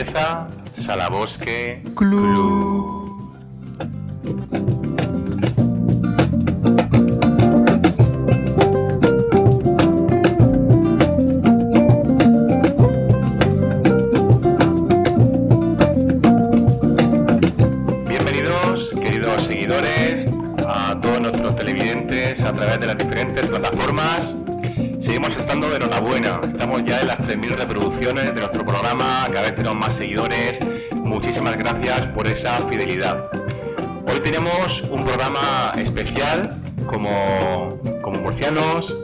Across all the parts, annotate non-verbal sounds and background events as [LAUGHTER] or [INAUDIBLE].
empieza Salabosque Club. Bienvenidos, Hoy tenemos un programa especial como, como murcianos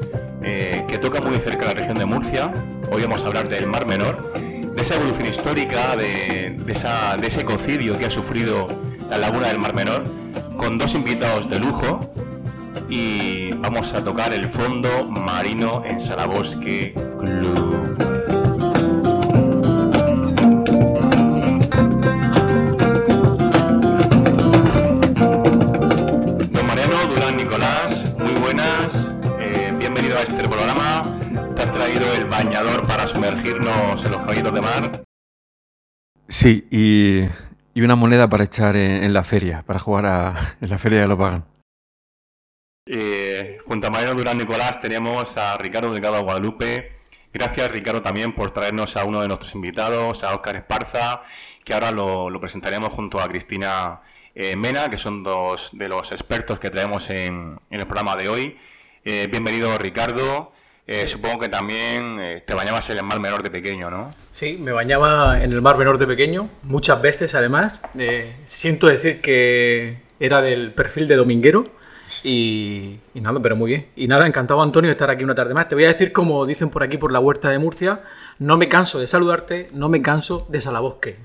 eh, que toca muy cerca la región de Murcia. Hoy vamos a hablar del Mar Menor, de esa evolución histórica, de, de ese ecocidio que ha sufrido la laguna del Mar Menor, con dos invitados de lujo y vamos a tocar el fondo marino en Salabosque Club. Bienvenido a este programa. Te has traído el bañador para sumergirnos en los caballitos de mar. Sí, y, y una moneda para echar en, en la feria, para jugar a, en la feria de lo pagan. Eh, junto a Mariano Durán Nicolás tenemos a Ricardo Delgado Guadalupe. Gracias Ricardo también por traernos a uno de nuestros invitados, a Óscar Esparza, que ahora lo, lo presentaremos junto a Cristina eh, Mena, que son dos de los expertos que traemos en, en el programa de hoy. Eh, bienvenido Ricardo. Eh, supongo que también eh, te bañabas en el mar menor de pequeño, ¿no? Sí, me bañaba en el mar menor de pequeño, muchas veces además. Siento decir que era del perfil de dominguero y, y nada, pero muy bien. Y nada, encantado Antonio de estar aquí una tarde más. Te voy a decir, como dicen por aquí por la huerta de Murcia, no me canso de saludarte, no me canso de Salabosque.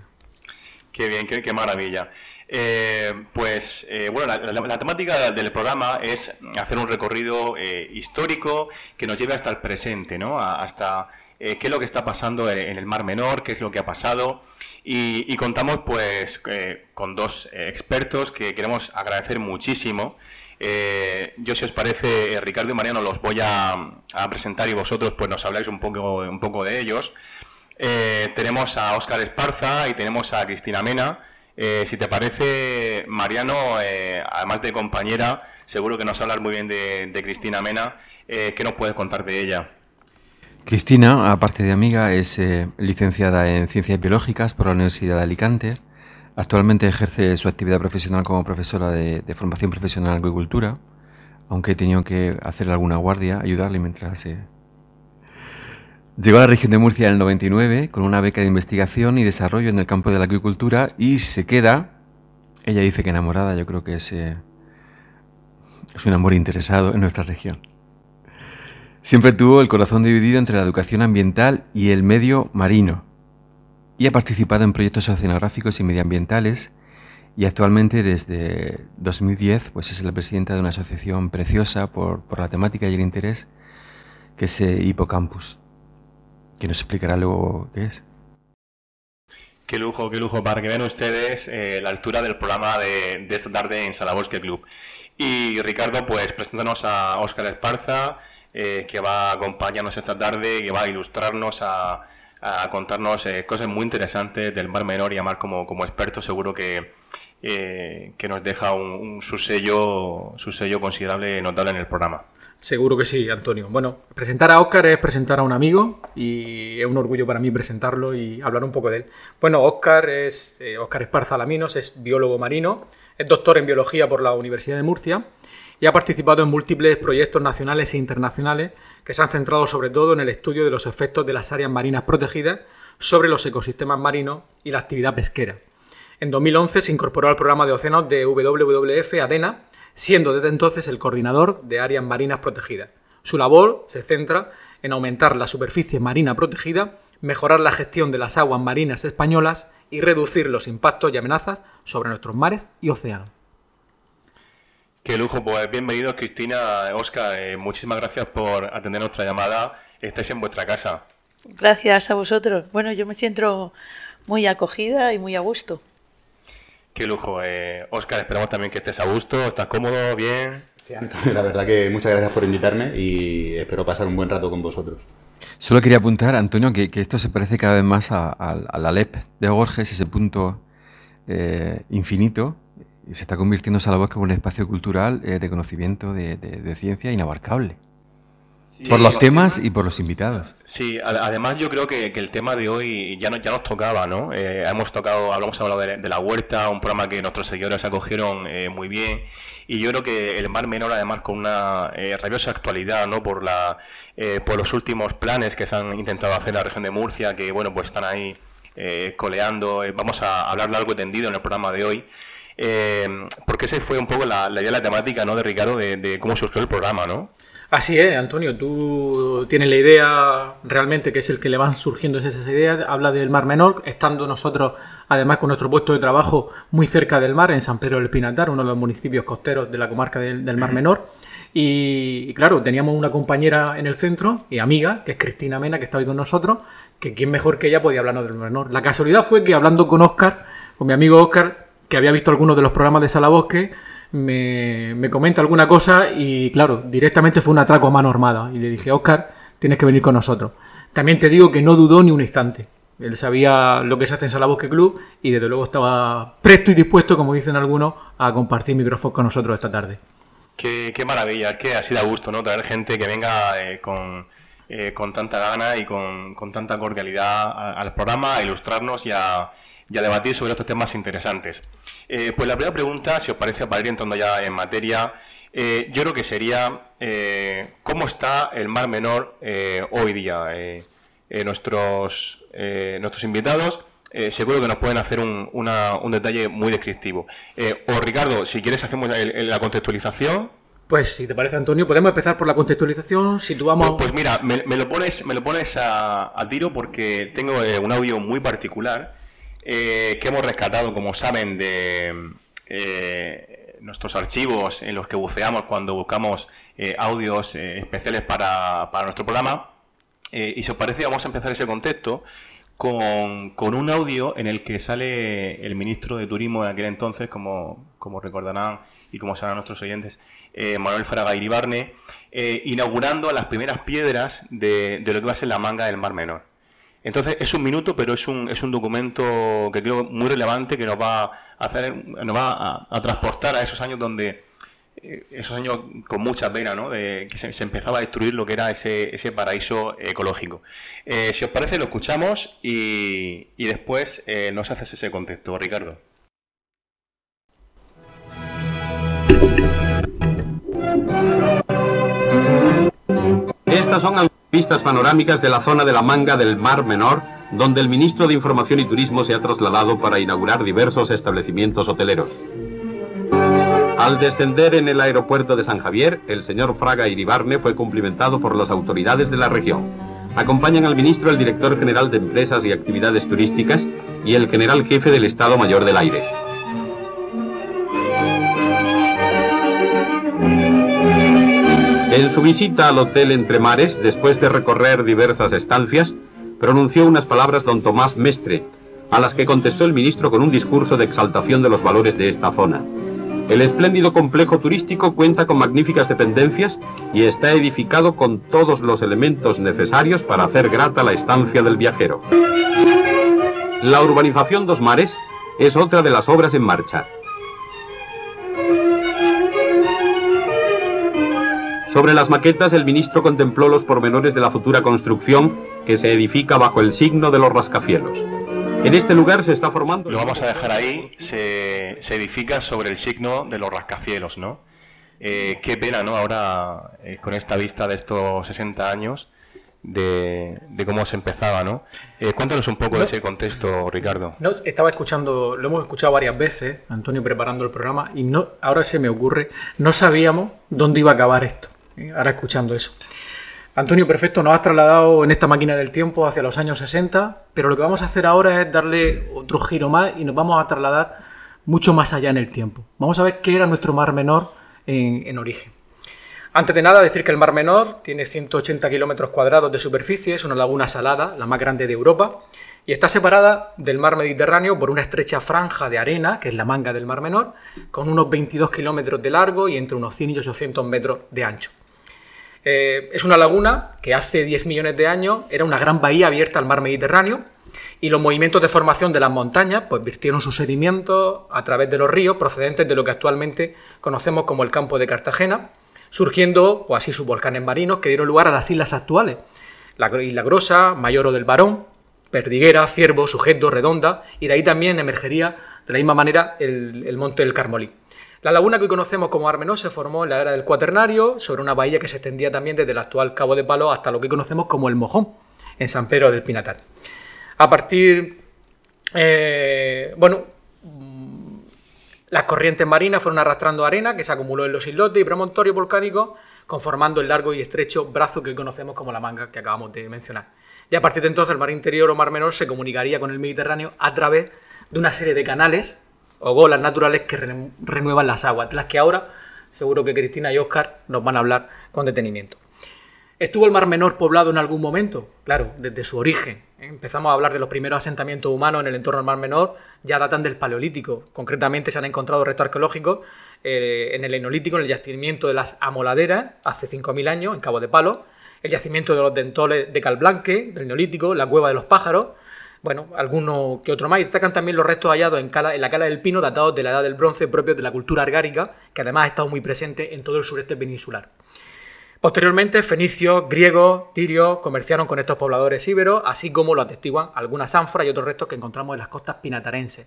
Qué bien, qué, qué maravilla. Eh, pues eh, bueno, la, temática del programa es hacer un recorrido eh, histórico que nos lleve hasta el presente, ¿no? Hasta qué es lo que está pasando en, el Mar Menor, qué es lo que ha pasado. Y, contamos pues con dos expertos que queremos agradecer muchísimo. Yo, si os parece, Ricardo y Mariano los voy a, a presentar y vosotros pues nos habláis un poco, un poco de ellos. Tenemos a Óscar Esparza y tenemos a Cristina Mena. Eh, si te parece, Mariano, eh, además de compañera, seguro que nos hablar muy bien de, Cristina Mena. Eh, ¿Qué nos puedes contar de ella? Cristina, aparte de amiga, es licenciada en Ciencias Biológicas por la Universidad de Alicante. Actualmente ejerce su actividad profesional como profesora de, formación profesional en agricultura, aunque he tenido que hacer alguna guardia, ayudarle mientras... Llegó a la región de Murcia en el 99 con una beca de investigación y desarrollo en el campo de la agricultura y se queda, ella dice que enamorada, yo creo que es, eh, es un amor interesado en nuestra región. Siempre tuvo el corazón dividido entre la educación ambiental y el medio marino. Y ha participado en proyectos oceanográficos y medioambientales. Y actualmente, desde 2010, pues es la presidenta de una asociación preciosa por, por la temática y el interés, que es eh. Que nos explicará luego qué es. Qué lujo, qué lujo, para que vean ustedes eh, la altura del programa de, esta tarde en Salabosque Club. Y Ricardo, pues preséntanos a Óscar Esparza, eh, que va a acompañarnos esta tarde que va a ilustrarnos, a, contarnos eh, cosas muy interesantes del Mar Menor y a Mar como, como experto seguro que, que nos deja un, un- su, sello, su sello considerable, notable en el programa. Seguro que sí, Antonio. Bueno, presentar a Óscar es presentar a un amigo y es un orgullo para mí presentarlo y hablar un poco de él. Bueno, Óscar es eh, Óscar Esparza Laminos, es biólogo marino, es doctor en biología por la Universidad de Murcia y ha participado en múltiples proyectos nacionales e internacionales que se han centrado sobre todo en el estudio de los efectos de las áreas marinas protegidas sobre los ecosistemas marinos y la actividad pesquera. En 2011 se incorporó al programa de océanos de WWF ADENA, siendo desde entonces el coordinador de áreas marinas protegidas. Su labor se centra en aumentar la superficie marina protegida, mejorar la gestión de las aguas marinas españolas y reducir los impactos y amenazas sobre nuestros mares y océanos. Qué lujo, pues bienvenidos Cristina, Óscar, eh, muchísimas gracias por atender nuestra llamada. Estáis en vuestra casa. Gracias a vosotros. Bueno, yo me siento muy acogida y muy a gusto. Qué lujo. Eh, Óscar, esperamos también que estés a gusto, estás cómodo, bien. Sí, Antonio, [LAUGHS] la verdad que muchas gracias por invitarme y espero pasar un buen rato con vosotros. Solo quería apuntar, Antonio, que, esto se parece cada vez más a, la Alep de Borges, ese punto eh, infinito, y se está convirtiendo voz como un espacio cultural eh, de conocimiento, de ciencia inabarcable por los, temas, y por los invitados. Sí, además yo creo que, el tema de hoy ya, no, ya nos tocaba, ¿no? Eh, hemos tocado, hablamos hablado de, la huerta, un programa que nuestros seguidores acogieron eh, muy bien. Y yo creo que el Mar Menor, además, con una eh, rabiosa actualidad, ¿no? Por, la, por los últimos planes que se han intentado hacer en la región de Murcia, que, bueno, pues están ahí coleando. vamos a hablar largo y tendido en el programa de hoy. porque esa fue un poco la, la idea, la temática, ¿no? De Ricardo, de, de cómo surgió el programa, ¿no? Así es, Antonio, tú tienes la idea realmente que es el que le van surgiendo esas ideas, habla del Mar Menor, estando nosotros además con nuestro puesto de trabajo muy cerca del mar, en San Pedro del Pinatar, uno de los municipios costeros de la comarca del, Mar Menor. Y, claro, teníamos una compañera en el centro y amiga, que es Cristina Mena, que está hoy con nosotros, que quién mejor que ella podía hablarnos del Mar Menor. La casualidad fue que hablando con Oscar, con mi amigo Oscar, que había visto algunos de los programas de Salabosque, me, comenta alguna cosa y claro, directamente fue un atraco a mano armada. Y le dije, Oscar, tienes que venir con nosotros. También te digo que no dudó ni un instante. Él sabía lo que se hace en Salabosque Club y desde luego estaba presto y dispuesto, como dicen algunos, a compartir micrófonos con nosotros esta tarde. Qué, maravilla, que así da gusto, ¿no? Traer gente que venga eh, con, eh, con tanta gana y con, tanta cordialidad al programa a ilustrarnos y a, y a debatir sobre estos temas interesantes. Eh, pues la primera pregunta, si os parece, para ir entrando ya en materia, eh, yo creo que sería eh, cómo está el Mar Menor hoy día. nuestros, nuestros invitados seguro que nos pueden hacer un, un detalle muy descriptivo. o Ricardo, si quieres hacemos la contextualización. Pues si te parece, Antonio, podemos empezar por la contextualización. Situamos. Pues, pues mira, me, lo pones, me lo pones a, a tiro porque tengo un audio muy particular eh, que hemos rescatado, como saben, de eh, nuestros archivos en los que buceamos cuando buscamos eh, audios especiales para, nuestro programa. y si os parece, vamos a empezar ese contexto con, un audio en el que sale el ministro de Turismo de aquel entonces, como, recordarán y como saben nuestros oyentes, Manuel Fraga Iribarne, inaugurando las primeras piedras de lo que va a ser la manga del Mar Menor. Entonces es un minuto, pero es un, es un documento que creo muy relevante que nos va a hacer, nos va a, transportar a esos años donde eh, esos años con mucha pena, ¿no? De que se, empezaba a destruir lo que era ese, ese paraíso ecológico. Eh, si os parece, lo escuchamos y, y después eh, nos haces ese contexto, Ricardo. Estas son Vistas panorámicas de la zona de la manga del Mar Menor, donde el ministro de Información y Turismo se ha trasladado para inaugurar diversos establecimientos hoteleros. Al descender en el aeropuerto de San Javier, el señor Fraga Iribarne fue cumplimentado por las autoridades de la región. Acompañan al ministro el director general de Empresas y Actividades Turísticas y el general jefe del Estado Mayor del Aire. En su visita al Hotel Entre Mares, después de recorrer diversas estancias, pronunció unas palabras don Tomás Mestre, a las que contestó el ministro con un discurso de exaltación de los valores de esta zona. El espléndido complejo turístico cuenta con magníficas dependencias y está edificado con todos los elementos necesarios para hacer grata la estancia del viajero. La urbanización Dos Mares es otra de las obras en marcha. Sobre las maquetas, el ministro contempló los pormenores de la futura construcción que se edifica bajo el signo de los rascacielos. En este lugar se está formando... Lo vamos a dejar ahí, se, edifica sobre el signo de los rascacielos, ¿no? Eh, qué pena, ¿no? Ahora, eh, con esta vista de estos 60 años, de, cómo se empezaba, ¿no? Eh, cuéntanos un poco de ese contexto, Ricardo. No, estaba escuchando, lo hemos escuchado varias veces, Antonio preparando el programa, y no, ahora se me ocurre, no sabíamos dónde iba a acabar esto ahora escuchando eso. Antonio, perfecto, nos has trasladado en esta máquina del tiempo hacia los años 60, pero lo que vamos a hacer ahora es darle otro giro más y nos vamos a trasladar mucho más allá en el tiempo. Vamos a ver qué era nuestro mar menor en, origen. Antes de nada, decir que el Mar Menor tiene 180 kilómetros cuadrados de superficie, es una laguna salada, la más grande de Europa, y está separada del mar Mediterráneo por una estrecha franja de arena, que es la manga del Mar Menor, con unos 22 kilómetros de largo y entre unos 100 y 800 metros de ancho. Eh, es una laguna que hace 10 millones de años era una gran bahía abierta al mar Mediterráneo y los movimientos de formación de las montañas pues virtieron sus sedimentos a través de los ríos procedentes de lo que actualmente conocemos como el campo de Cartagena, surgiendo pues así sus volcanes marinos que dieron lugar a las islas actuales, la Isla Grosa, Mayoro del Barón, Perdiguera, Ciervo, Sujeto, Redonda, y de ahí también emergería de la misma manera el, monte del Carmolí. La laguna que hoy conocemos como Armenó se formó en la era del Cuaternario, sobre una bahía que se extendía también desde el actual Cabo de Palo hasta lo que conocemos como el Mojón, en San Pedro del Pinatar. A partir, eh, bueno, las corrientes marinas fueron arrastrando arena que se acumuló en los islotes y promontorios volcánicos, conformando el largo y estrecho brazo que hoy conocemos como la manga que acabamos de mencionar. Y a partir de entonces el mar interior o mar menor se comunicaría con el Mediterráneo a través de una serie de canales o golas naturales que renuevan las aguas, las que ahora seguro que Cristina y Oscar nos van a hablar con detenimiento. ¿Estuvo el Mar Menor poblado en algún momento? Claro, desde su origen. Empezamos a hablar de los primeros asentamientos humanos en el entorno del Mar Menor, ya datan del Paleolítico. Concretamente se han encontrado restos arqueológicos eh, en el Enolítico, en el yacimiento de las Amoladeras, hace 5.000 años, en Cabo de Palo, el yacimiento de los dentoles de Calblanque, del Neolítico, la cueva de los pájaros, bueno, algunos que otro más. Y destacan también los restos hallados en, la cala del pino, datados de la edad del bronce, propios de la cultura argárica, que además ha estado muy presente en todo el sureste peninsular. Posteriormente, fenicios, griegos, tirios comerciaron con estos pobladores íberos, así como lo atestiguan algunas ánforas y otros restos que encontramos en las costas pinatarenses.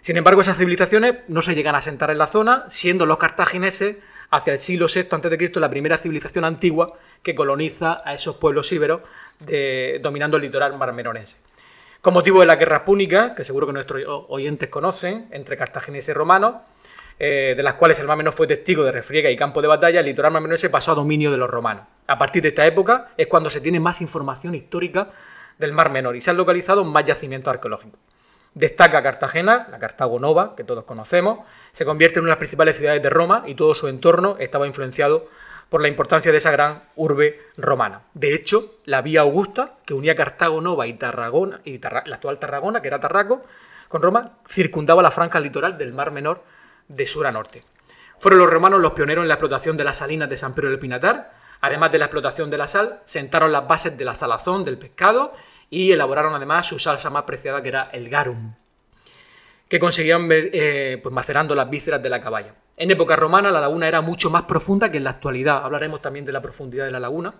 Sin embargo, esas civilizaciones no se llegan a asentar en la zona, siendo los cartagineses hacia el siglo VI a.C. la primera civilización antigua que coloniza a esos pueblos íberos dominando el litoral marmeronense. Con motivo de la guerra púnica, que seguro que nuestros oyentes conocen, entre cartagineses y romanos, eh, de las cuales el Mar Menor fue testigo de refriega y campo de batalla, el litoral marmenonense pasó a dominio de los romanos. A partir de esta época es cuando se tiene más información histórica del Mar Menor y se han localizado más yacimientos arqueológicos. Destaca Cartagena, la Cartago Nova, que todos conocemos, se convierte en una de las principales ciudades de Roma y todo su entorno estaba influenciado por la importancia de esa gran urbe romana. De hecho, la vía Augusta, que unía Cartago Nova y Tarragona, y la actual Tarragona, que era Tarraco, con Roma, circundaba la franja litoral del Mar Menor de sur a norte. Fueron los romanos los pioneros en la explotación de las salinas de San Pedro del Pinatar. Además de la explotación de la sal, sentaron las bases de la salazón del pescado y elaboraron además su salsa más preciada que era el garum, que conseguían eh, pues macerando las vísceras de la caballa. En época romana la laguna era mucho más profunda que en la actualidad. Hablaremos también de la profundidad de la laguna.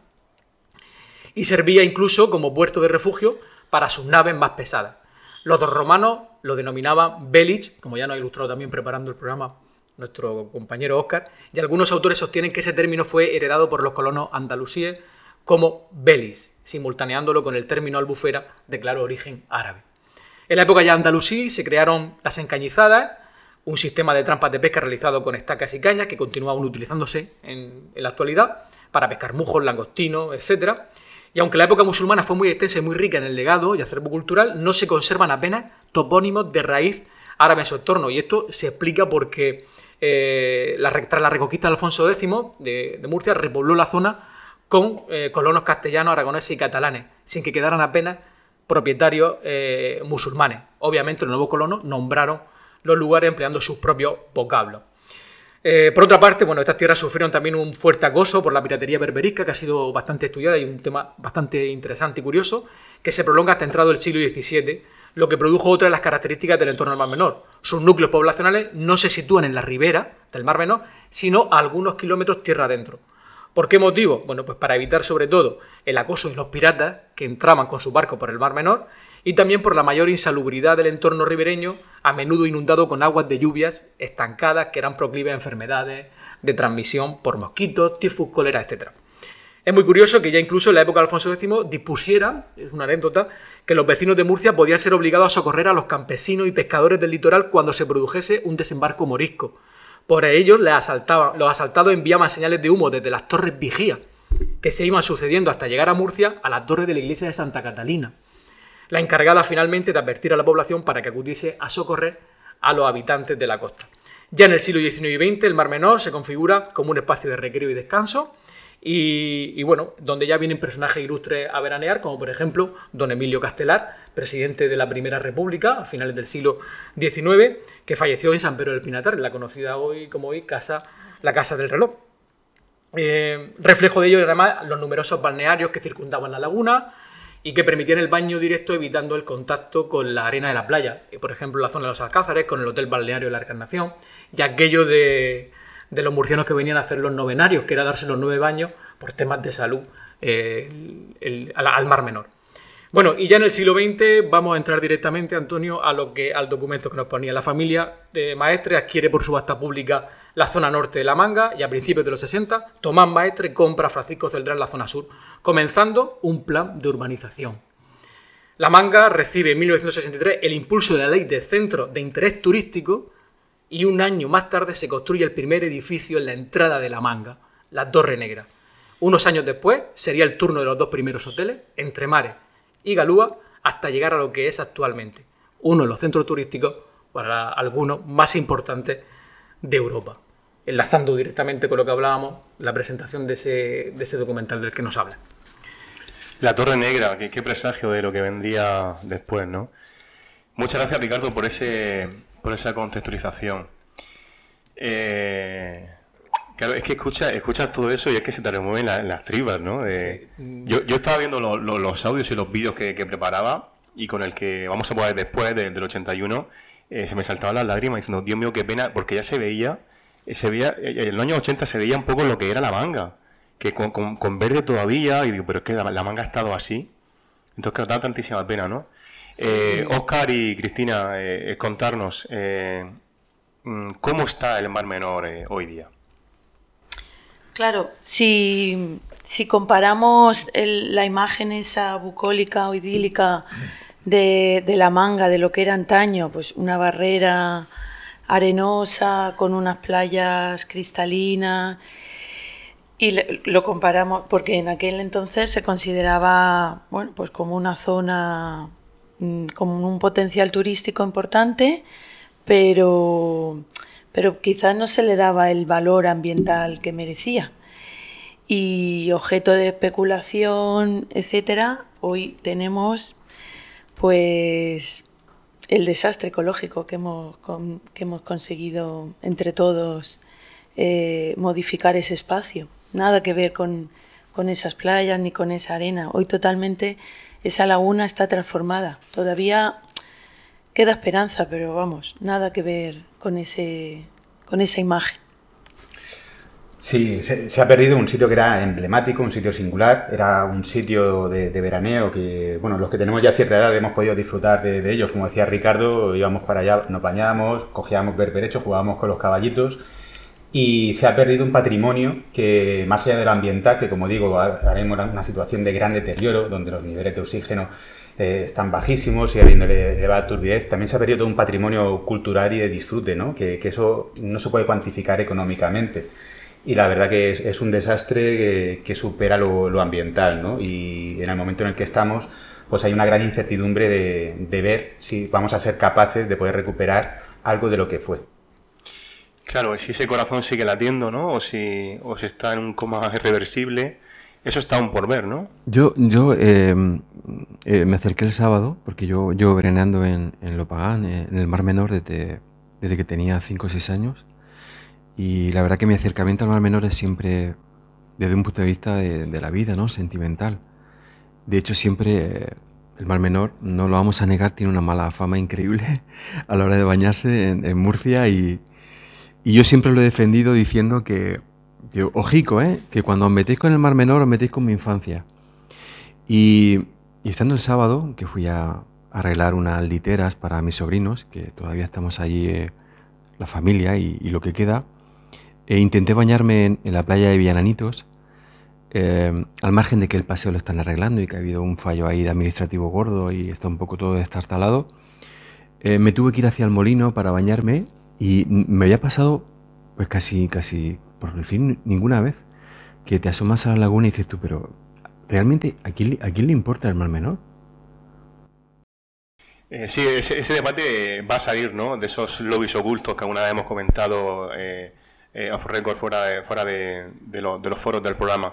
Y servía incluso como puerto de refugio para sus naves más pesadas. Los dos romanos lo denominaban Belich, como ya nos ha ilustrado también preparando el programa nuestro compañero Oscar, y algunos autores sostienen que ese término fue heredado por los colonos andalusíes como Belis, simultaneándolo con el término albufera de claro origen árabe. En la época ya andalusí se crearon las encañizadas, un sistema de trampas de pesca realizado con estacas y cañas que continúa aún utilizándose en, la actualidad para pescar mujos, langostinos, etc. Y aunque la época musulmana fue muy extensa y muy rica en el legado y acervo cultural, no se conservan apenas topónimos de raíz árabe en su entorno. Y esto se explica porque eh, tras la reconquista de Alfonso X de, Murcia repobló la zona con eh, colonos castellanos, aragoneses y catalanes, sin que quedaran apenas propietarios eh, musulmanes. Obviamente los nuevos colonos nombraron los lugares empleando sus propios vocablos. Eh, por otra parte, bueno, estas tierras sufrieron también un fuerte acoso por la piratería berberisca, que ha sido bastante estudiada y un tema bastante interesante y curioso, que se prolonga hasta entrado el siglo XVII, lo que produjo otra de las características del entorno del Mar Menor. Sus núcleos poblacionales no se sitúan en la ribera del Mar Menor, sino a algunos kilómetros tierra adentro. ¿Por qué motivo? Bueno, pues para evitar sobre todo el acoso de los piratas que entraban con su barco por el Mar Menor y también por la mayor insalubridad del entorno ribereño, a menudo inundado con aguas de lluvias estancadas que eran proclives a enfermedades de transmisión por mosquitos, tifus, cólera, etc. Es muy curioso que ya incluso en la época de Alfonso X dispusiera, es una anécdota, que los vecinos de Murcia podían ser obligados a socorrer a los campesinos y pescadores del litoral cuando se produjese un desembarco morisco. Por ello, los asaltados enviaban señales de humo desde las torres vigía, que se iban sucediendo hasta llegar a Murcia a la torre de la iglesia de Santa Catalina la encargada finalmente de advertir a la población para que acudiese a socorrer a los habitantes de la costa. Ya en el siglo XIX y XX el Mar Menor se configura como un espacio de recreo y descanso y, bueno, donde ya vienen personajes ilustres a veranear, como por ejemplo don Emilio Castelar, presidente de la Primera República a finales del siglo XIX, que falleció en San Pedro del Pinatar, la conocida hoy como hoy casa, la Casa del Reloj. Eh, reflejo de ello, además, los numerosos balnearios que circundaban la laguna y que permitían el baño directo evitando el contacto con la arena de la playa. Por ejemplo, la zona de los Alcázares, con el Hotel Balneario de la Encarnación, y aquello de, los murcianos que venían a hacer los novenarios, que era darse los nueve baños por temas de salud eh, al Mar Menor. Bueno, y ya en el siglo XX vamos a entrar directamente, Antonio, a lo que, al documento que nos ponía. La familia de Maestre adquiere por subasta pública la zona norte de La Manga y a principios de los 60 Tomás Maestre compra a Francisco Celdrán la zona sur, comenzando un plan de urbanización. La Manga recibe en 1963 el impulso de la ley de centro de interés turístico y un año más tarde se construye el primer edificio en la entrada de La Manga, la Torre Negra. Unos años después sería el turno de los dos primeros hoteles, Entre Mares y Galúa hasta llegar a lo que es actualmente uno de los centros turísticos para algunos más importantes de Europa. Enlazando directamente con lo que hablábamos, la presentación de ese, de ese documental del que nos habla. La Torre Negra, qué, presagio de lo que vendría después, ¿no? Muchas gracias, Ricardo, por, ese, por esa contextualización. Eh, Claro, es que escuchas escucha todo eso y es que se te remueven las tribas, ¿no? yo, yo, estaba viendo los audios y los vídeos que, preparaba y con el que vamos a poner después del 81, eh, se me saltaban las lágrimas diciendo, Dios mío, qué pena, porque ya se veía, eh, se veía, eh, en los años 80 se veía un poco lo que era la manga, que con, verde todavía, y digo, pero es que la, manga ha estado así. Entonces, claro, da tantísima pena, ¿no? Oscar y Cristina, contarnos mm, cómo está el Mar Menor hoy día. Claro, si, comparamos la imagen esa bucólica o idílica de, la manga, de lo que era antaño, pues una barrera arenosa con unas playas cristalinas, y lo comparamos, porque en aquel entonces se consideraba, bueno, pues como una zona, mm, como un potencial turístico importante, pero pero quizás no se le daba el valor ambiental que merecía. Y objeto de especulación, etcétera, hoy tenemos pues el desastre ecológico que hemos, que hemos conseguido entre todos eh, modificar ese espacio. Nada que ver con, con esas playas ni con esa arena. Hoy totalmente esa laguna está transformada. Todavía queda esperanza, pero vamos, nada que ver con, ese, con esa imagen. Sí, se, ha perdido un sitio que era emblemático, un sitio singular, era un sitio de, veraneo que, bueno, los que tenemos ya cierta edad hemos podido disfrutar de, ellos, como decía Ricardo, íbamos para allá, nos bañábamos, cogíamos berberecho, jugábamos con los caballitos y se ha perdido un patrimonio que, más allá de lo ambiental, que como digo, haremos una situación de gran deterioro, donde los niveles de oxígeno eh, están bajísimos y habiendo elevada turbidez, también se ha perdido todo un patrimonio cultural y de disfrute, ¿no? Que, eso no se puede cuantificar económicamente. Y la verdad que es, un desastre que, supera lo, ambiental, ¿no? Y en el momento en el que estamos, pues hay una gran incertidumbre de, ver si vamos a ser capaces de poder recuperar algo de lo que fue. Claro, si ese corazón sigue latiendo, ¿no? O si, o si está en un coma irreversible eso está aún por ver, ¿no? Yo, yo eh, eh, me acerqué el sábado, porque yo, yo vereneando en, en Lopagán, eh, en el Mar Menor, desde, desde que tenía 5 o 6 años. Y la verdad que mi acercamiento al Mar Menor es siempre desde un punto de vista de, la vida, ¿no? Sentimental. De hecho, siempre el Mar Menor, no lo vamos a negar, tiene una mala fama increíble [LAUGHS] a la hora de bañarse en, en Murcia y, y yo siempre lo he defendido diciendo que ojico, ¿eh? Que cuando os metéis con el Mar Menor os metéis con mi infancia. Y, estando el sábado, que fui a, arreglar unas literas para mis sobrinos, que todavía estamos allí, eh, la familia y, lo que queda, e intenté bañarme en, la playa de Villananitos, eh, al margen de que el paseo lo están arreglando y que ha habido un fallo ahí de administrativo gordo y está un poco todo destartalado, eh, me tuve que ir hacia el molino para bañarme y me había pasado pues casi, casi por decir ninguna vez, que te asomas a la laguna y dices tú, pero ¿realmente a quién, a quién le importa el mar menor? Eh, sí, ese, debate va a salir, ¿no? De esos lobbies ocultos que alguna vez hemos comentado eh, eh off record fuera de, fuera de, los foros del programa.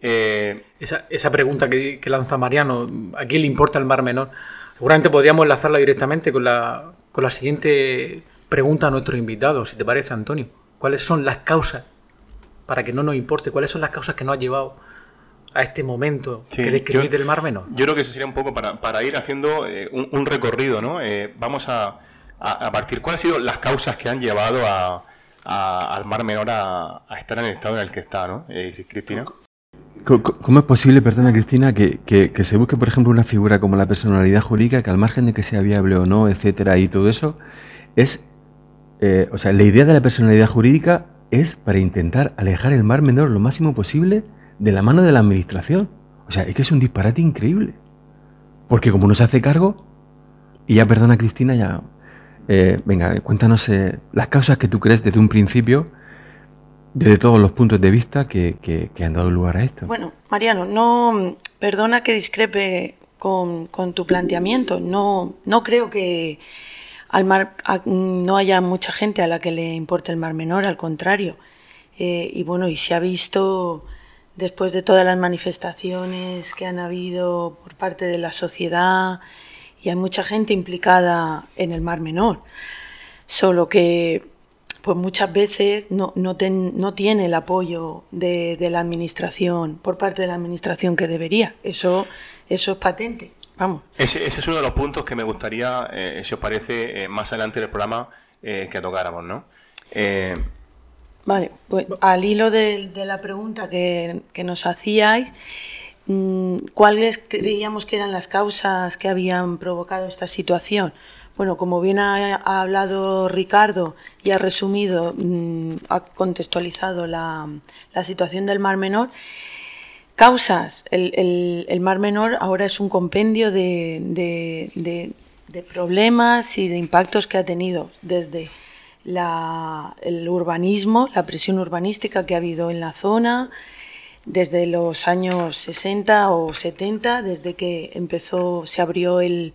Eh, esa, pregunta que, lanza Mariano, ¿a quién le importa el mar menor? Seguramente podríamos enlazarla directamente con la, con la siguiente pregunta a nuestro invitado, si te parece, Antonio. ¿Cuáles son las causas para que no nos importe? ¿Cuáles son las causas que nos han llevado a este momento que describís del Mar Menor? Yo creo que eso sería un poco para, ir haciendo eh, un, recorrido, ¿no? Eh, vamos a, a, partir, ¿cuáles han sido las causas que han llevado al Mar Menor a, estar en el estado en el que está, ¿no? Eh, Cristina. ¿Cómo es posible, perdona Cristina, que, que, se busque, por ejemplo, una figura como la personalidad jurídica, que al margen de que sea viable o no, etcétera, y todo eso, es, o sea, la idea de la personalidad jurídica es para intentar alejar el mar menor lo máximo posible de la mano de la administración. O sea, es que es un disparate increíble. Porque como no se hace cargo, y ya perdona Cristina, ya... Eh, venga, cuéntanos eh, las causas que tú crees desde un principio, desde todos los puntos de vista que, que, han dado lugar a esto. Bueno, Mariano, no, perdona que discrepe con, con tu planteamiento. No, no creo que al mar no haya mucha gente a la que le importe el mar menor, al contrario. Eh, y bueno, y se ha visto después de todas las manifestaciones que han habido por parte de la sociedad y hay mucha gente implicada en el Mar Menor. Solo que pues muchas veces no, no, no tiene el apoyo de, la administración, por parte de la administración que debería. Eso, eso es patente. Vamos. Ese, es uno de los puntos que me gustaría, eh, si os parece, eh, más adelante del programa eh, que tocáramos, ¿no? Vale, pues al hilo de, la pregunta que, nos hacíais, mm, ¿cuáles creíamos que eran las causas que habían provocado esta situación? Bueno, como bien ha, hablado Ricardo y ha resumido, mm, ha contextualizado la, situación del Mar Menor, causas. El, Mar Menor ahora es un compendio de, de problemas y de impactos que ha tenido desde el urbanismo, la presión urbanística que ha habido en la zona desde los años 60 o 70, desde que empezó, se abrió el,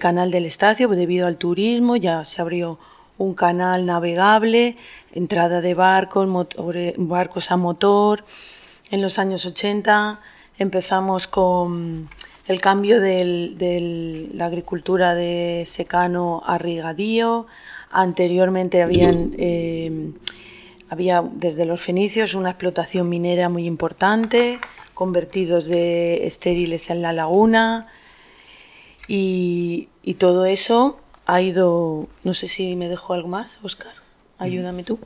canal del estacio debido al turismo, ya se abrió un canal navegable, entrada de barcos, barcos a motor. En los años 80 empezamos con el cambio de la agricultura de secano a regadío, Anteriormente habían, eh, había desde los fenicios una explotación minera muy importante, convertidos de estériles en la laguna y, todo eso ha ido, no sé si me dejo algo más, Oscar. Ayúdame tú.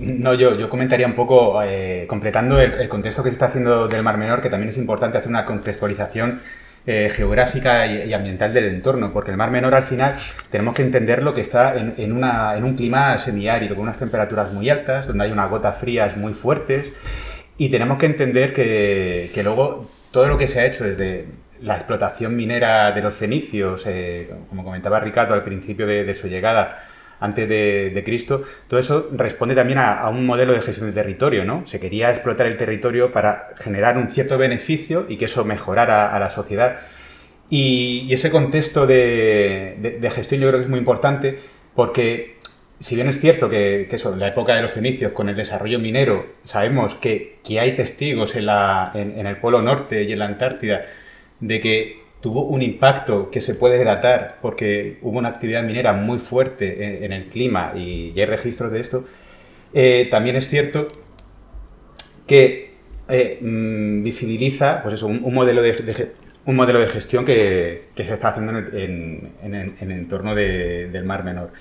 No, yo, yo comentaría un poco, eh, completando el, contexto que se está haciendo del Mar Menor, que también es importante hacer una contextualización eh, geográfica y, ambiental del entorno, porque el Mar Menor al final tenemos que entenderlo que está en, una, en un clima semiárido, con unas temperaturas muy altas, donde hay unas gotas frías muy fuertes, y tenemos que entender que, que luego todo lo que se ha hecho desde la explotación minera de los fenicios, eh, como comentaba Ricardo al principio de su llegada, antes de, Cristo, todo eso responde también a, un modelo de gestión del territorio, ¿no? Se quería explotar el territorio para generar un cierto beneficio y que eso mejorara a la sociedad. Y, ese contexto de, gestión yo creo que es muy importante porque si bien es cierto que, en la época de los fenicios, con el desarrollo minero, sabemos que, hay testigos en, la, en el Polo Norte y en la Antártida de que tuvo un impacto que se puede datar porque hubo una actividad minera muy fuerte en, el clima y ya hay registros de esto, eh, también es cierto que eh, mm, visibiliza pues eso, un, modelo de, un modelo de gestión que, se está haciendo en, el entorno del Mar Menor.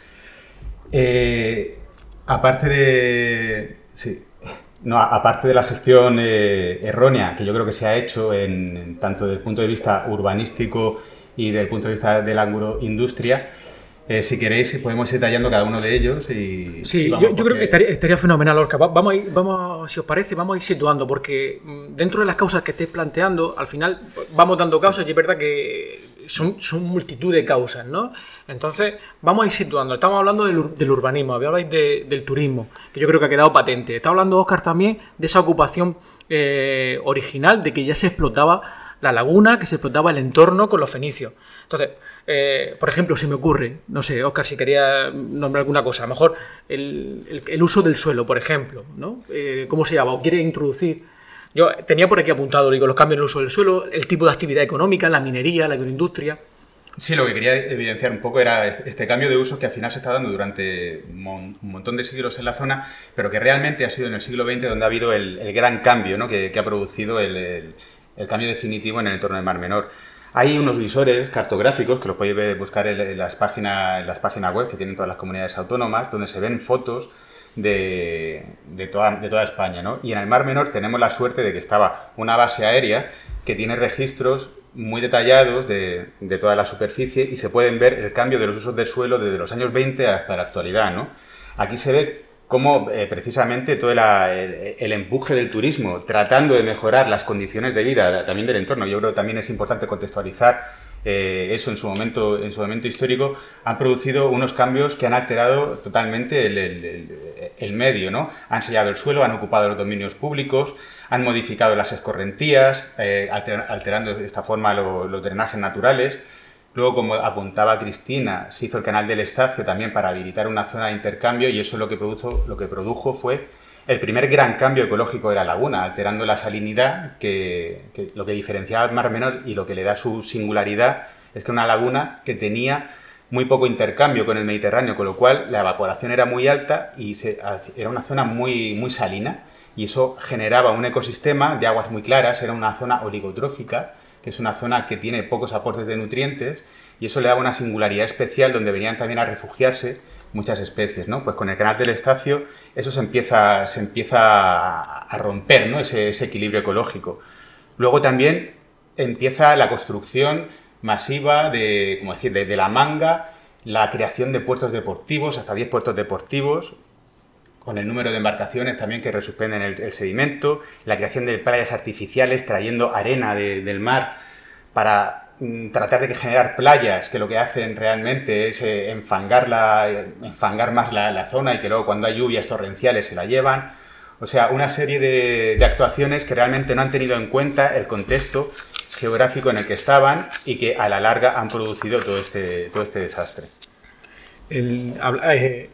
Eh, aparte de... no, aparte de la gestión eh, errónea que yo creo que se ha hecho en, tanto desde el punto de vista urbanístico y desde el punto de vista de la agroindustria, eh, si queréis, podemos ir tallando cada uno de ellos. Y, sí, yo, creo que estaría, fenomenal, Orca. Vamos, a ir, vamos, si os parece, vamos a ir situando, porque mm, dentro de las causas que estéis planteando, al final vamos dando causas y es verdad que son, multitud de causas, ¿no? Entonces, vamos a ir situando. Estamos hablando del, urbanismo, habláis del turismo, que yo creo que ha quedado patente. Está hablando Oscar también de esa ocupación eh, original, de que ya se explotaba la laguna, que se explotaba el entorno con los fenicios. Entonces, eh, por ejemplo, si me ocurre, no sé, Oscar, si quería nombrar alguna cosa, a lo mejor el, uso del suelo, por ejemplo, ¿no? Eh, ¿Cómo se llama? O quiere introducir yo tenía por aquí apuntado, los cambios en el uso del suelo, el tipo de actividad económica, la minería, la agroindustria. Sí, lo que quería evidenciar un poco era este, este, cambio de uso que al final se está dando durante un montón de siglos en la zona, pero que realmente ha sido en el siglo XX donde ha habido el, gran cambio ¿no? que, ha producido el, cambio definitivo en el entorno del Mar Menor. Hay unos visores cartográficos que los podéis buscar las páginas, en las páginas web que tienen todas las comunidades autónomas, donde se ven fotos de, toda, de toda España. ¿no? Y en el Mar Menor tenemos la suerte de que estaba una base aérea que tiene registros muy detallados de, toda la superficie y se pueden ver el cambio de los usos del suelo desde los años 20 hasta la actualidad. ¿no? Aquí se ve cómo eh, precisamente todo el, empuje del turismo, tratando de mejorar las condiciones de vida también del entorno, yo creo que también es importante contextualizar eh, eso en su, momento, en su momento histórico, han producido unos cambios que han alterado totalmente el, medio. ¿no? Han sellado el suelo, han ocupado los dominios públicos, han modificado las escorrentías, eh, alterando de esta forma los drenajes naturales. Luego, como apuntaba Cristina, se hizo el canal del Estacio también para habilitar una zona de intercambio y eso lo que, produjo, lo que produjo fue el primer gran cambio ecológico de la laguna, alterando la salinidad, que, lo que diferenciaba al Mar Menor y lo que le da su singularidad es que una laguna que tenía muy poco intercambio con el Mediterráneo, con lo cual la evaporación era muy alta y era una zona muy, muy salina y eso generaba un ecosistema de aguas muy claras, era una zona oligotrófica, que es una zona que tiene pocos aportes de nutrientes y eso le daba una singularidad especial donde venían también a refugiarse muchas especies, ¿no? Pues con el canal del Estacio eso se empieza, se empieza a romper, ¿no? Ese, equilibrio ecológico. Luego también empieza la construcción masiva de, como decir, de la manga, la creación de puertos deportivos, hasta 10 puertos deportivos, con el número de embarcaciones también que resuspenden el, sedimento, la creación de playas artificiales trayendo arena del mar para tratar de generar playas que lo que hacen realmente es eh, enfangar, enfangar más la, zona y que luego cuando hay lluvias torrenciales se la llevan. O sea, una serie de, actuaciones que realmente no han tenido en cuenta el contexto geográfico en el que estaban y que a la larga han producido todo este, todo este desastre. Eh,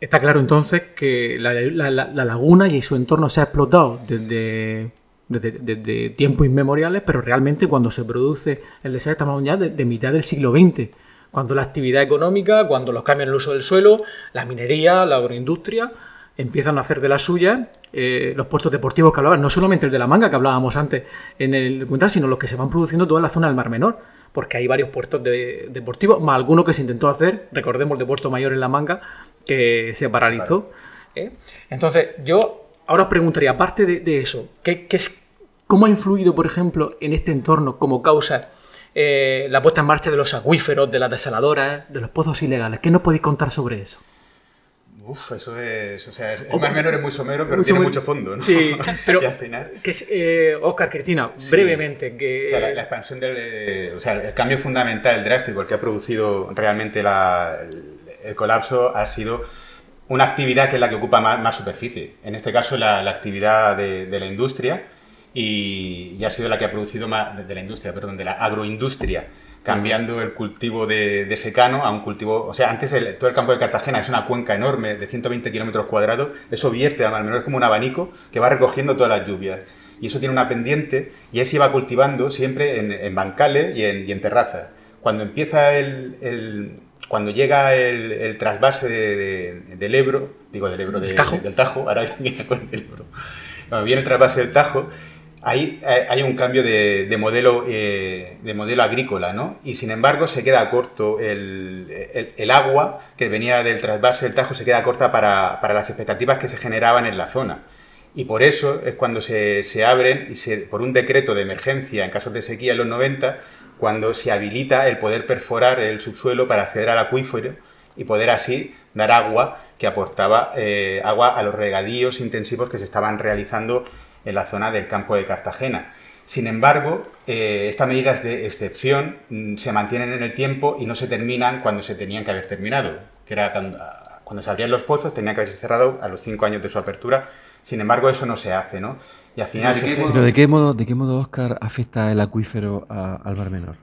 Está claro entonces que la, laguna y su entorno se ha explotado desde, desde, tiempos inmemoriales, pero realmente cuando se produce el desastre estamos ya de, mitad del siglo XX, cuando la actividad económica, cuando los cambios en el uso del suelo, la minería, la agroindustria, empiezan a hacer de la suya eh, los puertos deportivos que hablaban, no solamente el de la manga que hablábamos antes en el documental, sino los que se van produciendo toda la zona del Mar Menor, porque hay varios puertos deportivos, más alguno que se intentó hacer, recordemos el de Puerto Mayor en la manga, que se paralizó. ¿eh? Entonces, yo ahora os preguntaría, aparte de, eso, ¿qué, es, ¿cómo ha influido, por ejemplo, en este entorno como causa eh, la puesta en marcha de los acuíferos, de las desaladoras, de los pozos ilegales? ¿Qué nos podéis contar sobre eso? Uf, eso es. O sea, el Mar Menor es muy somero, pero tiene mucho fondo, ¿no? Sí, pero. [LAUGHS] al final. Que es, eh, Oscar, Cristina, brevemente. Que, o sea, la, expansión del. o sea, el cambio fundamental, drástico, el que ha producido realmente la, el colapso ha sido una actividad que es la que ocupa más, superficie. En este caso, la, actividad de, la industria y, ha sido la que ha producido más, de la industria, perdón, de la agroindustria, cambiando el cultivo de, secano a un cultivo, o sea, antes todo el campo de Cartagena es una cuenca enorme de 120 kilómetros cuadrados, eso vierte al mar menor, es como un abanico que va recogiendo todas las lluvias. Y eso tiene una pendiente y ahí se va cultivando siempre en, bancales y en, terrazas. Cuando empieza el cuando llega el, trasvase del Ebro, digo del Ebro, del Tajo, ahora [LAUGHS] viene con el Ebro, cuando viene el trasvase del Tajo, ahí hay un cambio de, modelo, eh, de modelo agrícola, ¿no? Y sin embargo se queda corto el, agua que venía del trasvase del Tajo, se queda corta para, las expectativas que se generaban en la zona. Y por eso es cuando se, se abren, y se, por un decreto de emergencia en casos de sequía en los 90, cuando se habilita el poder perforar el subsuelo para acceder al acuífero y poder así dar agua que aportaba eh, agua a los regadíos intensivos que se estaban realizando en la zona del campo de Cartagena. Sin embargo, eh, estas medidas de excepción mm, se mantienen en el tiempo y no se terminan cuando se tenían que haber terminado, que era cuando, se abrían los pozos, tenían que haberse cerrado a los cinco años de su apertura. Sin embargo, eso no se hace, ¿no? Y al final... ¿De, qué, Pero ¿de qué modo, de qué modo, Oscar, afecta el acuífero al Mar Menor?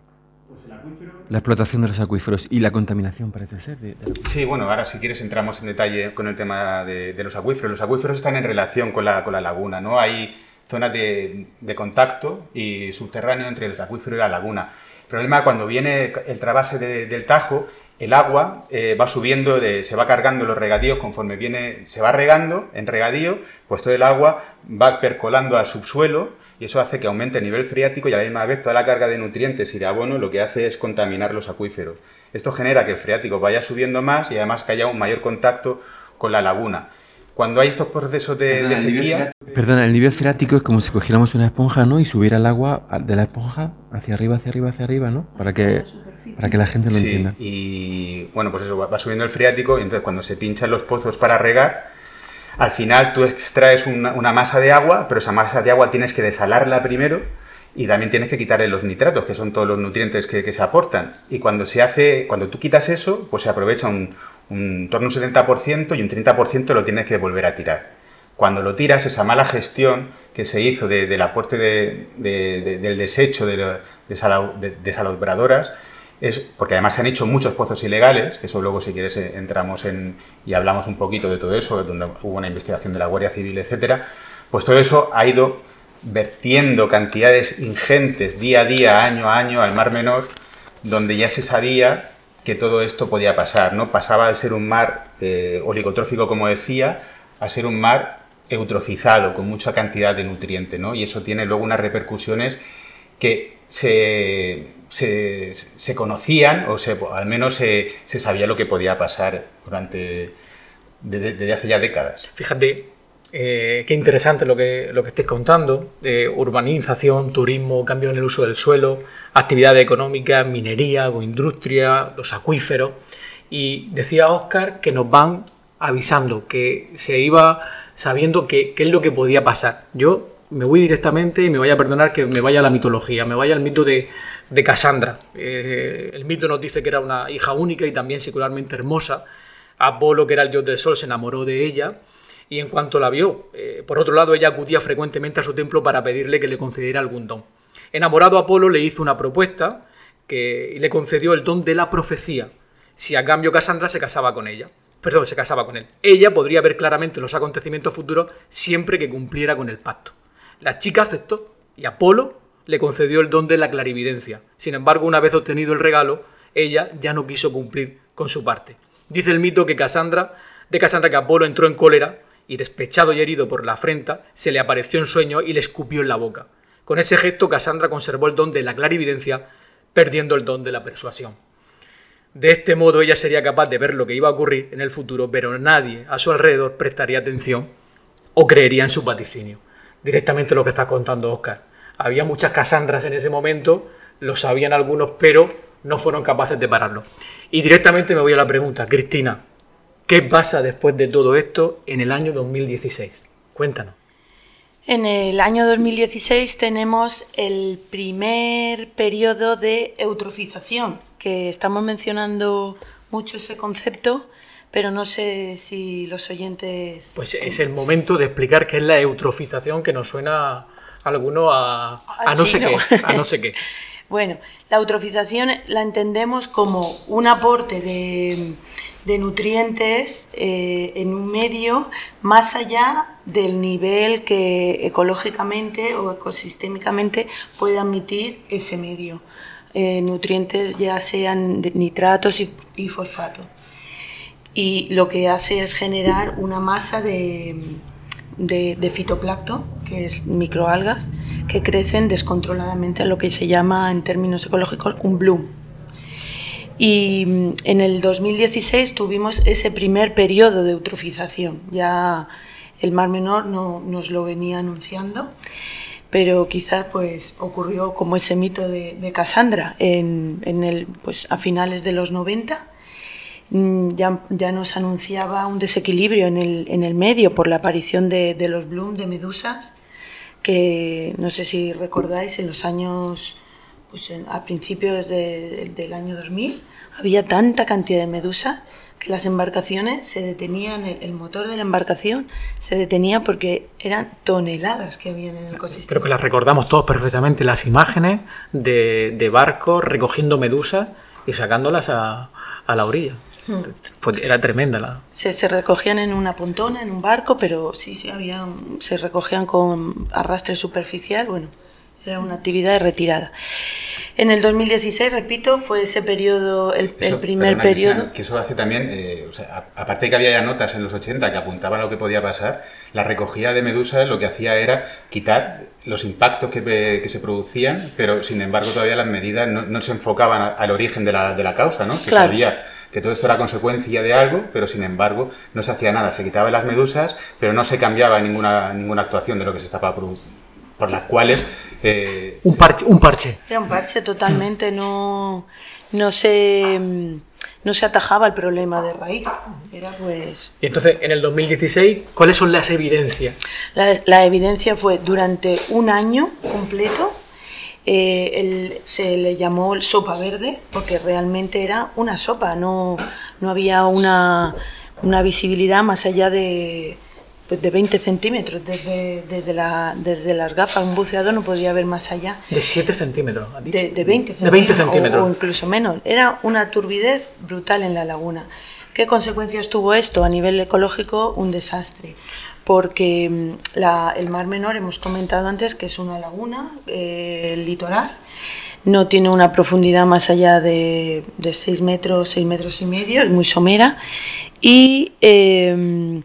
Pues el acuífero... La explotación de los acuíferos y la contaminación parece ser. sí, bueno, ahora si quieres entramos en detalle con el tema de, los acuíferos. Los acuíferos están en relación con la, con la laguna, ¿no? Hay zonas de, de, contacto y subterráneo entre el acuífero y la laguna. problema cuando viene el trabase del Tajo, el agua eh, va subiendo, se va cargando los regadíos conforme viene, se va regando en regadío, pues todo el agua va percolando al subsuelo y eso hace que aumente el nivel freático y a la misma vez toda la carga de nutrientes y de abono lo que hace es contaminar los acuíferos. Esto genera que el freático vaya subiendo más y además que haya un mayor contacto con la laguna. Cuando hay estos procesos de, sequía... Perdona, el nivel freático es como si cogiéramos una esponja, ¿no? Y subiera el agua de la esponja hacia arriba, hacia arriba, hacia arriba, ¿no? Para que, para que la gente lo sí, entienda. Y bueno, pues eso, va subiendo el freático y entonces cuando se pinchan los pozos para regar, al final tú extraes una, masa de agua, pero esa masa de agua tienes que desalarla primero y también tienes que quitarle los nitratos, que son todos los nutrientes que, que se aportan. Y cuando se hace, cuando tú quitas eso, pues se aprovecha un, un torno un 70% y un 30% lo tienes que volver a tirar. Cuando lo tiras, esa mala gestión que se hizo del aporte del desecho de, desalabradoras, es porque además se han hecho muchos pozos ilegales, que eso luego si quieres eh, entramos en y hablamos un poquito de todo eso, donde hubo una investigación de la Guardia Civil, etcétera, pues todo eso ha ido vertiendo cantidades ingentes día a día, año a año al Mar Menor, donde ya se sabía que todo esto podía pasar, ¿no? Pasaba de ser un mar eh, oligotrófico, como decía, a ser un mar eutrofizado, con mucha cantidad de nutriente, ¿no? Y eso tiene luego unas repercusiones que se, se, conocían, o se, al menos se, sabía lo que podía pasar durante desde, hace ya décadas. Fíjate, eh, qué interesante lo que, lo que estés contando, urbanización, turismo, cambio en el uso del suelo, actividad económica, minería, industria, los acuíferos. Y decía Oscar que nos van avisando, que se iba sabiendo qué es lo que podía pasar. Yo me voy directamente y me vaya a perdonar que me vaya a la mitología, me vaya al mito de, de Cassandra. Eh, el mito nos dice que era una hija única y también secularmente hermosa. Apolo, que era el dios del sol, se enamoró de ella y en cuanto la vio, eh, por otro lado, ella acudía frecuentemente a su templo para pedirle que le concediera algún don. Enamorado Apolo le hizo una propuesta que, le concedió el don de la profecía, si a cambio Cassandra se casaba con ella. Perdón, se casaba con él. Ella podría ver claramente los acontecimientos futuros siempre que cumpliera con el pacto. La chica aceptó y Apolo le concedió el don de la clarividencia. Sin embargo, una vez obtenido el regalo, ella ya no quiso cumplir con su parte. Dice el mito que Cassandra, de Cassandra que Apolo entró en cólera y despechado y herido por la afrenta, se le apareció en sueño y le escupió en la boca. Con ese gesto, Cassandra conservó el don de la clarividencia, perdiendo el don de la persuasión. De este modo ella sería capaz de ver lo que iba a ocurrir en el futuro, pero nadie a su alrededor prestaría atención o creería en su vaticinio. Directamente lo que está contando Oscar. Había muchas Casandras en ese momento, lo sabían algunos, pero no fueron capaces de pararlo. Y directamente me voy a la pregunta, Cristina, ¿Qué pasa después de todo esto en el año 2016? Cuéntanos. En el año 2016 tenemos el primer periodo de eutrofización, que estamos mencionando mucho ese concepto, pero no sé si los oyentes... Pues es el momento de explicar qué es la eutrofización, que nos suena a alguno a, a no sé qué. A no sé qué. [LAUGHS] bueno, la eutrofización la entendemos como un aporte de de nutrientes eh, en un medio más allá del nivel que ecológicamente o ecosistémicamente puede admitir ese medio. Eh, nutrientes ya sean nitratos y, fosfato. Y lo que hace es generar una masa de, de, fitoplancton, que es microalgas, que crecen descontroladamente a lo que se llama en términos ecológicos un bloom y mm, en el 2016 tuvimos ese primer periodo de eutrofización. Ya el Mar Menor no, nos lo venía anunciando, pero quizás pues, ocurrió como ese mito de, de Cassandra en, en, el, pues, a finales de los 90. Mm, ya, ya, nos anunciaba un desequilibrio en el, en el medio por la aparición de, de los bloom de medusas, que no sé si recordáis, en los años pues a principios del año 2000 había tanta cantidad de medusas que las embarcaciones se detenían, el, motor de la embarcación se detenía porque eran toneladas que había en el ecosistema. Creo que las recordamos todos perfectamente, las imágenes de, barcos recogiendo medusas y sacándolas a, la orilla. Era tremenda la... Se, se, recogían en una pontona, en un barco, pero sí, sí, había, se recogían con arrastre superficial, bueno, era una actividad de retirada. En el 2016, repito, fue ese periodo, el, primer periodo. que eso hace también, eh, o sea, aparte de que había ya notas en los 80 que apuntaban a lo que podía pasar, la recogida de medusas lo que hacía era quitar los impactos que, se producían, pero sin embargo todavía las medidas no, se enfocaban al origen de la, de la causa, ¿no? Se sabía que todo esto era consecuencia de algo, pero sin embargo no se hacía nada. Se quitaban las medusas, pero no se cambiaba ninguna, ninguna actuación de lo que se estaba por las cuales... Eh, un, parche, un parche. Era un parche totalmente, no, no se no se atajaba el problema de raíz. Era pues... Y entonces, en el 2016, ¿cuáles son las evidencias? La, la evidencia fue durante un año completo eh, se le llamó sopa verde porque realmente era una sopa, no, no había una, una visibilidad más allá de, pues de 20 centímetros. Desde, desde, la, desde las gafas, un buceador no podía ver más allá. ¿De 7 centímetros? De, de, 20 centímetros. O, incluso menos. Era una turbidez brutal en la laguna. ¿Qué consecuencias tuvo esto? A nivel ecológico, un desastre porque mm, el Mar Menor, hemos comentado antes que es una laguna, eh, el litoral, no tiene una profundidad más allá de, 6 metros, 6 metros y medio, es muy somera. ¿Y em,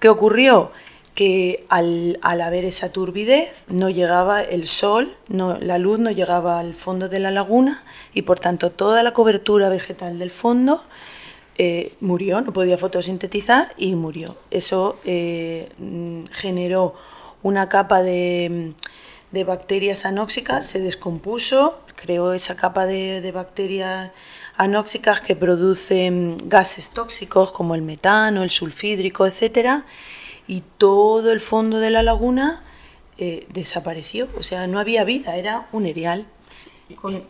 qué ocurrió? Que al, haber esa turbidez no llegaba el sol, no, la luz no llegaba al fondo de la laguna y por tanto toda la cobertura vegetal del fondo eh, murió, no podía fotosintetizar y murió. Eso eh, mm, generó una capa de, bacterias anóxicas, se descompuso, creó esa capa de, bacterias anóxicas que producen gases tóxicos como el metano, el sulfídrico, etc. Y todo el fondo de la laguna eh, desapareció, o sea, no había vida, era un erial con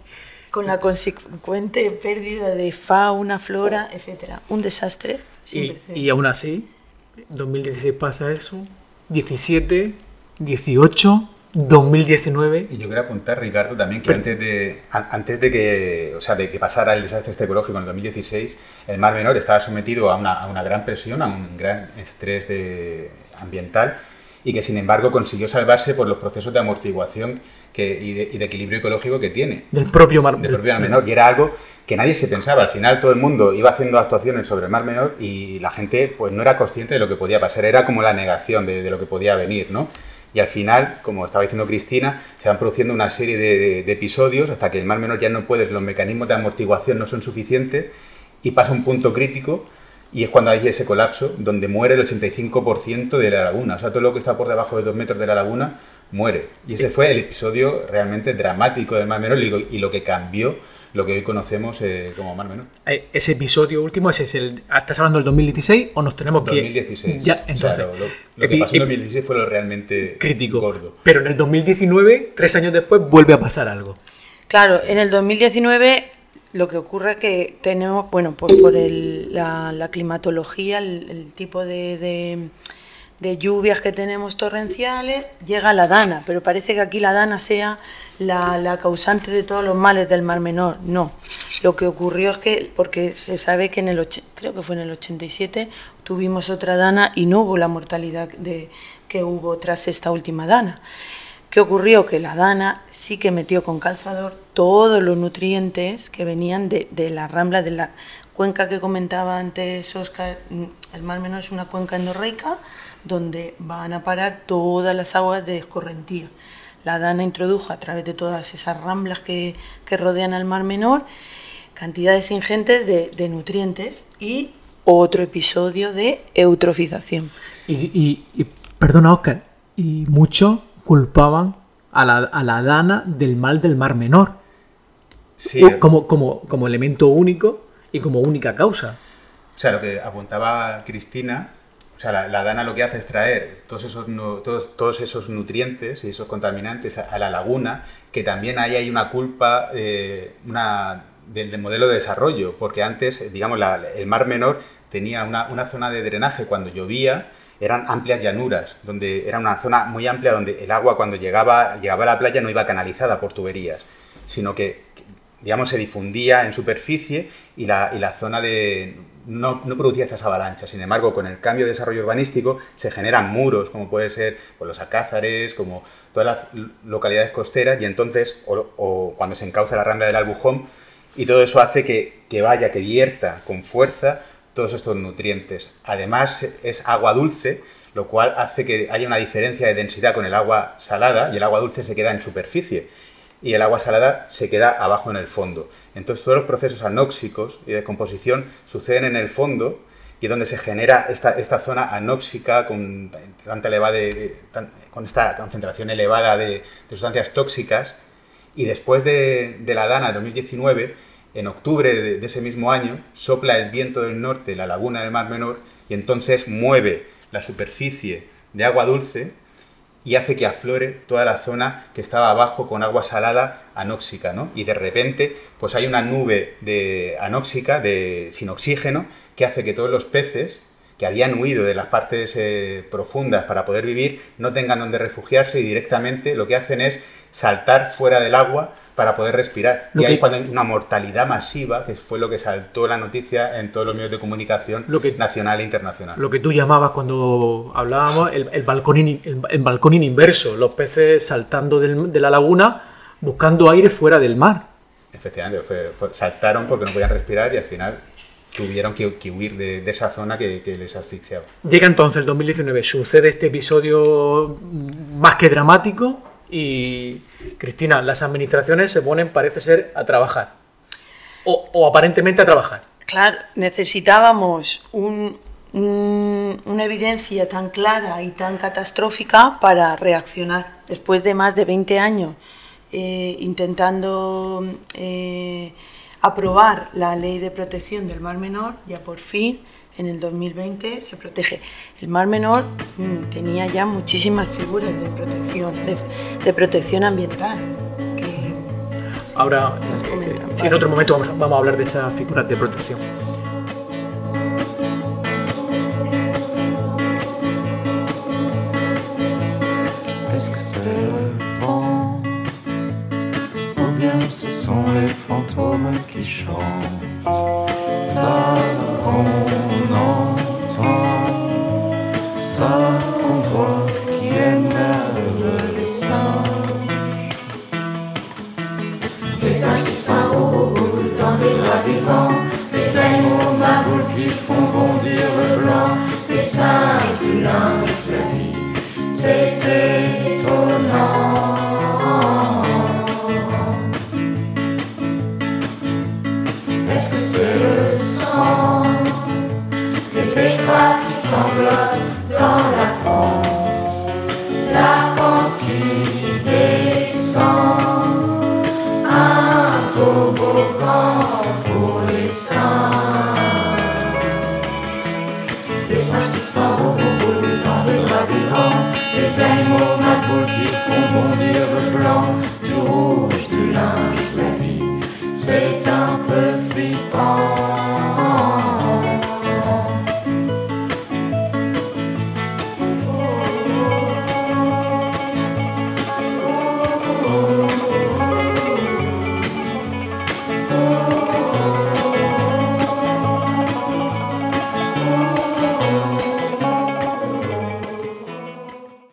la consecuente pérdida de fauna, flora, etcétera. Un desastre. Y, y, aún así, 2016 pasa eso, 17, 18, 2019. Y yo quería apuntar, Ricardo, también que antes de antes de que, o sea, de que pasara el desastre este ecológico en el 2016, el Mar Menor estaba sometido a una, a una gran presión, a un gran estrés de, ambiental y que sin embargo consiguió salvarse por los procesos de amortiguación y, de, equilibrio ecológico que tiene. Del propio Mar, del propio mar Menor. Y era algo que nadie se pensaba. Al final todo el mundo iba haciendo actuaciones sobre el Mar Menor y la gente pues no era consciente de lo que podía pasar. Era como la negación de, lo que podía venir, ¿no? Y al final, como estaba diciendo Cristina, se van produciendo una serie de, de, episodios hasta que el Mar Menor ya no puede, los mecanismos de amortiguación no son suficientes y pasa un punto crítico y es cuando hay ese colapso donde muere el 85% de la laguna. O sea, todo lo que está por debajo de dos metros de la laguna muere. Y ese fue el episodio realmente dramático del Mar Menor y lo que cambió lo que hoy conocemos eh, como Mar Menor. Eh, ese episodio último, ese es el, ¿estás hablando del 2016 o nos tenemos que...? 2016. Ya, entonces, lo, que pasó en 2016 fue lo realmente crítico. gordo. Pero en el 2019, tres años después, vuelve a pasar algo. Claro, en el 2019 lo que ocurre es que tenemos, bueno, por, por el, la, climatología, el, tipo de, de, lluvias que tenemos torrenciales, llega la dana, pero parece que aquí la dana sea la, la, causante de todos los males del Mar Menor. No, lo que ocurrió es que, porque se sabe que en el, creo que fue en el 87, tuvimos otra dana y no hubo la mortalidad de, que hubo tras esta última dana. ¿Qué ocurrió? Que la Dana sí que metió con calzador todos los nutrientes que venían de, la rambla de la cuenca que comentaba antes Oscar. El Mar Menor es una cuenca endorreica donde van a parar todas las aguas de escorrentía. La Dana introdujo a través de todas esas ramblas que, rodean al Mar Menor cantidades ingentes de, nutrientes y otro episodio de eutrofización. Y, y, y perdona, Oscar, y mucho culpaban a la, a la dana del mal del mar menor. Sí. Como, como, como elemento único y como única causa. O sea, lo que apuntaba Cristina, sea, la, dana lo que hace es traer todos esos, todos, todos esos nutrientes y esos contaminantes a, la laguna, que también ahí hay una culpa eh, del, modelo de desarrollo, porque antes, digamos, el mar menor tenía una, una zona de drenaje cuando llovía, eran amplias llanuras, donde era una zona muy amplia donde el agua cuando llegaba, llegaba a la playa no iba canalizada por tuberías, sino que digamos, se difundía en superficie y la, y la zona de no, producía estas avalanchas. Sin embargo, con el cambio de desarrollo urbanístico se generan muros, como puede ser pues, los alcázares, como todas las localidades costeras, y entonces, o, cuando se encauza la rambla del Albujón, y todo eso hace que, que vaya, que vierta con fuerza todos estos nutrientes. Además, es agua dulce, lo cual hace que haya una diferencia de densidad con el agua salada, y el agua dulce se queda en superficie, y el agua salada se queda abajo en el fondo. Entonces todos los procesos anóxicos y de composición suceden en el fondo y es donde se genera esta, esta zona anóxica con, tanta elevada con esta concentración elevada de, sustancias tóxicas. Y después de, la Dana de 2019, en octubre de, de, ese mismo año, sopla el viento del norte, la laguna del Mar Menor, y entonces mueve la superficie de agua dulce y hace que aflore toda la zona que estaba abajo con agua salada anóxica, ¿no? Y de repente, pues hay una nube de anóxica, de, sin oxígeno, que hace que todos los peces que habían huido de las partes eh, profundas para poder vivir no tengan donde refugiarse y directamente lo que hacen es saltar fuera del agua para poder respirar. y hay una mortalidad masiva, que fue lo que saltó la noticia en todos los medios de comunicación nacional e internacional. Lo que tú llamabas cuando hablábamos el, el balconín, el, balconín inverso, los peces saltando de la laguna buscando aire fuera del mar. Efectivamente, saltaron porque no podían respirar y al final tuvieron que, huir de, esa zona que, que, les asfixiaba. Llega entonces el 2019, sucede este episodio más que dramático y Cristina, las administraciones se ponen, parece ser, a trabajar. O, aparentemente a trabajar. Claro, necesitábamos una evidencia tan clara y tan catastrófica para reaccionar. Después de más de 20 años eh, intentando eh, aprobar la ley de protección del mar menor, ya por fin en el 2020 se protege. El Mar Menor mm, tenía ya muchísimas figuras de protección, de, protección ambiental. Ahora, eh, si en otro momento vamos, vamos a hablar de esas figuras de protección. Est-ce que c'est le vent ou bien ce sont les fantômes qui chantent